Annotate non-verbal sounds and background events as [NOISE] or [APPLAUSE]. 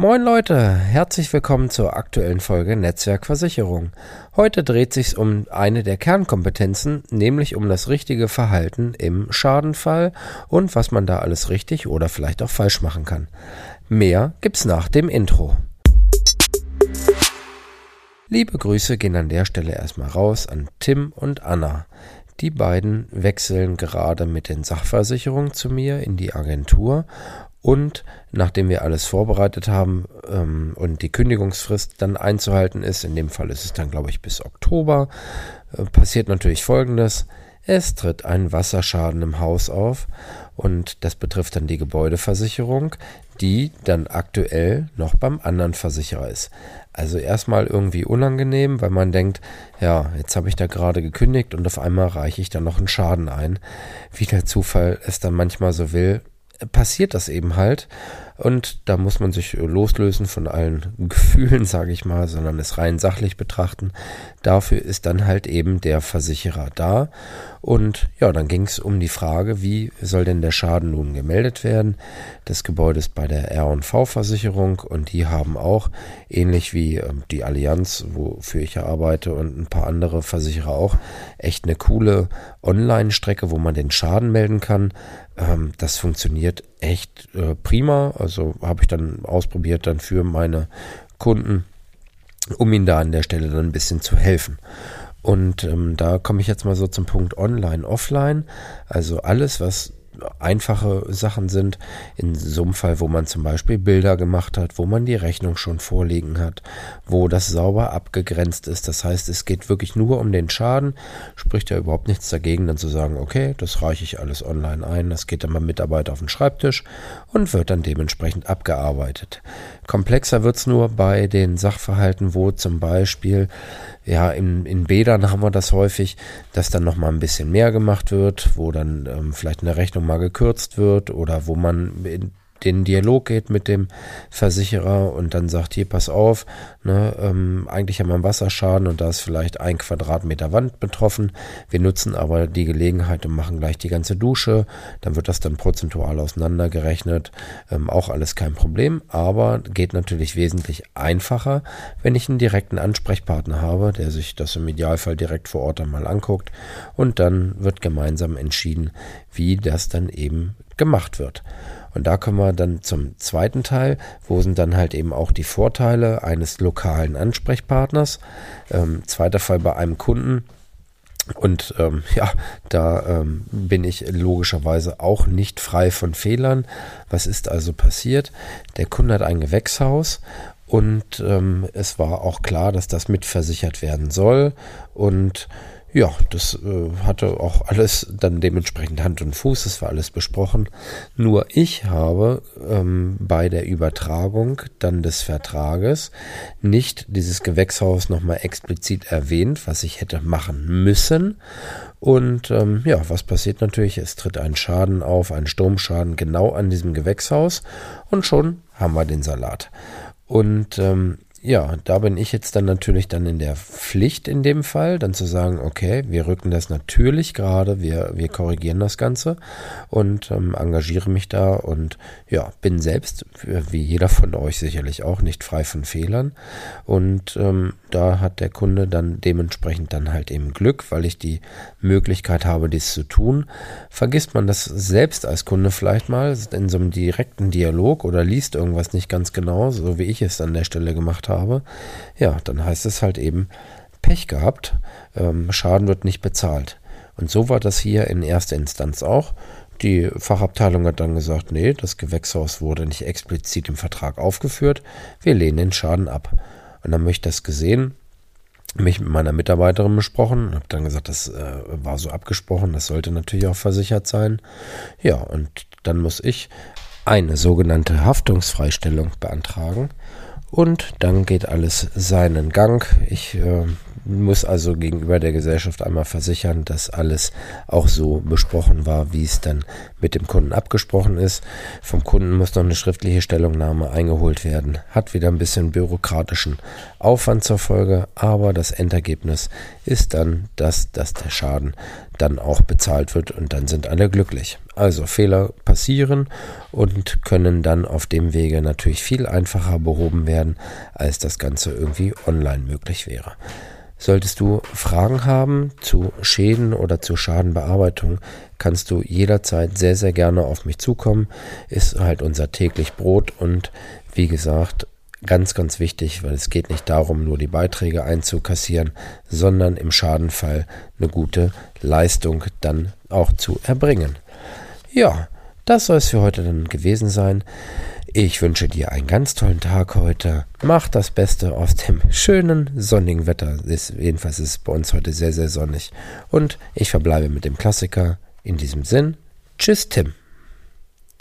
Moin Leute, herzlich willkommen zur aktuellen Folge Netzwerkversicherung. Heute dreht sich's um eine der Kernkompetenzen, nämlich um das richtige Verhalten im Schadenfall und was man da alles richtig oder vielleicht auch falsch machen kann. Mehr gibt's nach dem Intro. Liebe Grüße gehen an der Stelle erstmal raus an Tim und Anna. Die beiden wechseln gerade mit den Sachversicherungen zu mir in die Agentur und nachdem wir alles vorbereitet haben ähm, und die Kündigungsfrist dann einzuhalten ist, in dem Fall ist es dann, glaube ich, bis Oktober, äh, passiert natürlich Folgendes. Es tritt ein Wasserschaden im Haus auf und das betrifft dann die Gebäudeversicherung, die dann aktuell noch beim anderen Versicherer ist. Also erstmal irgendwie unangenehm, weil man denkt, ja, jetzt habe ich da gerade gekündigt und auf einmal reiche ich dann noch einen Schaden ein. Wie der Zufall es dann manchmal so will, passiert das eben halt. Und da muss man sich loslösen von allen [LAUGHS] Gefühlen, sage ich mal, sondern es rein sachlich betrachten. Dafür ist dann halt eben der Versicherer da. Und ja, dann ging es um die Frage, wie soll denn der Schaden nun gemeldet werden? Das Gebäude ist bei der R&V-Versicherung und die haben auch, ähnlich wie äh, die Allianz, wofür ich ja arbeite und ein paar andere Versicherer auch, echt eine coole Online-Strecke, wo man den Schaden melden kann. Ähm, das funktioniert echt äh, prima. Also habe ich dann ausprobiert dann für meine Kunden, um ihnen da an der Stelle dann ein bisschen zu helfen. Und ähm, da komme ich jetzt mal so zum Punkt Online, Offline. Also alles, was einfache Sachen sind. In so einem Fall, wo man zum Beispiel Bilder gemacht hat, wo man die Rechnung schon vorliegen hat, wo das sauber abgegrenzt ist. Das heißt, es geht wirklich nur um den Schaden. Spricht ja überhaupt nichts dagegen, dann zu sagen, okay, das reiche ich alles online ein. Das geht dann beim Mitarbeiter auf den Schreibtisch und wird dann dementsprechend abgearbeitet. Komplexer wird's nur bei den Sachverhalten, wo zum Beispiel ja, in, in Bädern haben wir das häufig, dass dann nochmal ein bisschen mehr gemacht wird, wo dann ähm, vielleicht eine Rechnung mal gekürzt wird oder wo man in, den Dialog geht mit dem Versicherer und dann sagt, hier, pass auf, ne, ähm, eigentlich haben wir einen Wasserschaden und da ist vielleicht ein Quadratmeter Wand betroffen. Wir nutzen aber die Gelegenheit und machen gleich die ganze Dusche. Dann wird das dann prozentual auseinandergerechnet. Ähm, auch alles kein Problem, aber geht natürlich wesentlich einfacher, wenn ich einen direkten Ansprechpartner habe, der sich das im Idealfall direkt vor Ort einmal anguckt und dann wird gemeinsam entschieden, wie das dann eben gemacht wird. Und da kommen wir dann zum zweiten Teil, wo sind dann halt eben auch die Vorteile eines lokalen Ansprechpartners. Ähm, zweiter Fall bei einem Kunden. Und ähm, [LAUGHS] ja, da ähm, bin ich logischerweise auch nicht frei von Fehlern. Was ist also passiert? Der Kunde hat ein Gewächshaus und ähm, es war auch klar, dass das mitversichert werden soll. Und ja, das äh, hatte auch alles dann dementsprechend Hand und Fuß, das war alles besprochen. Nur ich habe ähm, bei der Übertragung dann des Vertrages nicht dieses Gewächshaus nochmal explizit erwähnt, was ich hätte machen müssen. Und ähm, ja, was passiert natürlich? Es tritt ein Schaden auf, ein Sturmschaden genau an diesem Gewächshaus und schon haben wir den Salat. Und ähm, ja, da bin ich jetzt dann natürlich dann in der Pflicht in dem Fall, dann zu sagen, okay, wir rücken das natürlich gerade, wir, wir korrigieren das Ganze und ähm, engagiere mich da und ja, bin selbst, wie jeder von euch sicherlich auch, nicht frei von Fehlern. Und ähm, da hat der Kunde dann dementsprechend dann halt eben Glück, weil ich die Möglichkeit habe, dies zu tun. Vergisst man das selbst als Kunde vielleicht mal in so einem direkten Dialog oder liest irgendwas nicht ganz genau, so wie ich es an der Stelle gemacht habe, ja, dann heißt es halt eben Pech gehabt, ähm, Schaden wird nicht bezahlt. Und so war das hier in erster Instanz auch. Die Fachabteilung hat dann gesagt, nee, das Gewächshaus wurde nicht explizit im Vertrag aufgeführt, wir lehnen den Schaden ab. Und dann habe ich das gesehen, mich mit meiner Mitarbeiterin besprochen, habe dann gesagt, das äh, war so abgesprochen, das sollte natürlich auch versichert sein. Ja, und dann muss ich eine sogenannte Haftungsfreistellung beantragen und dann geht alles seinen Gang. Ich äh, muss also gegenüber der Gesellschaft einmal versichern, dass alles auch so besprochen war, wie es dann mit dem Kunden abgesprochen ist. Vom Kunden muss noch eine schriftliche Stellungnahme eingeholt werden. Hat wieder ein bisschen bürokratischen Aufwand zur Folge, aber das Endergebnis ist dann, dass, dass der Schaden dann auch bezahlt wird und dann sind alle glücklich. Also Fehler passieren und können dann auf dem Wege natürlich viel einfacher behoben werden, als das Ganze irgendwie online möglich wäre. Solltest du Fragen haben zu Schäden oder zur Schadenbearbeitung, kannst du jederzeit sehr, sehr gerne auf mich zukommen. Ist halt unser täglich Brot und wie gesagt, ganz, ganz wichtig, weil es geht nicht darum, nur die Beiträge einzukassieren, sondern im Schadenfall eine gute Leistung dann auch zu erbringen. Ja, das soll es für heute dann gewesen sein. Ich wünsche dir einen ganz tollen Tag heute. Mach das Beste aus dem schönen sonnigen Wetter. Ist, jedenfalls ist es bei uns heute sehr, sehr sonnig. Und ich verbleibe mit dem Klassiker. In diesem Sinn, tschüss Tim.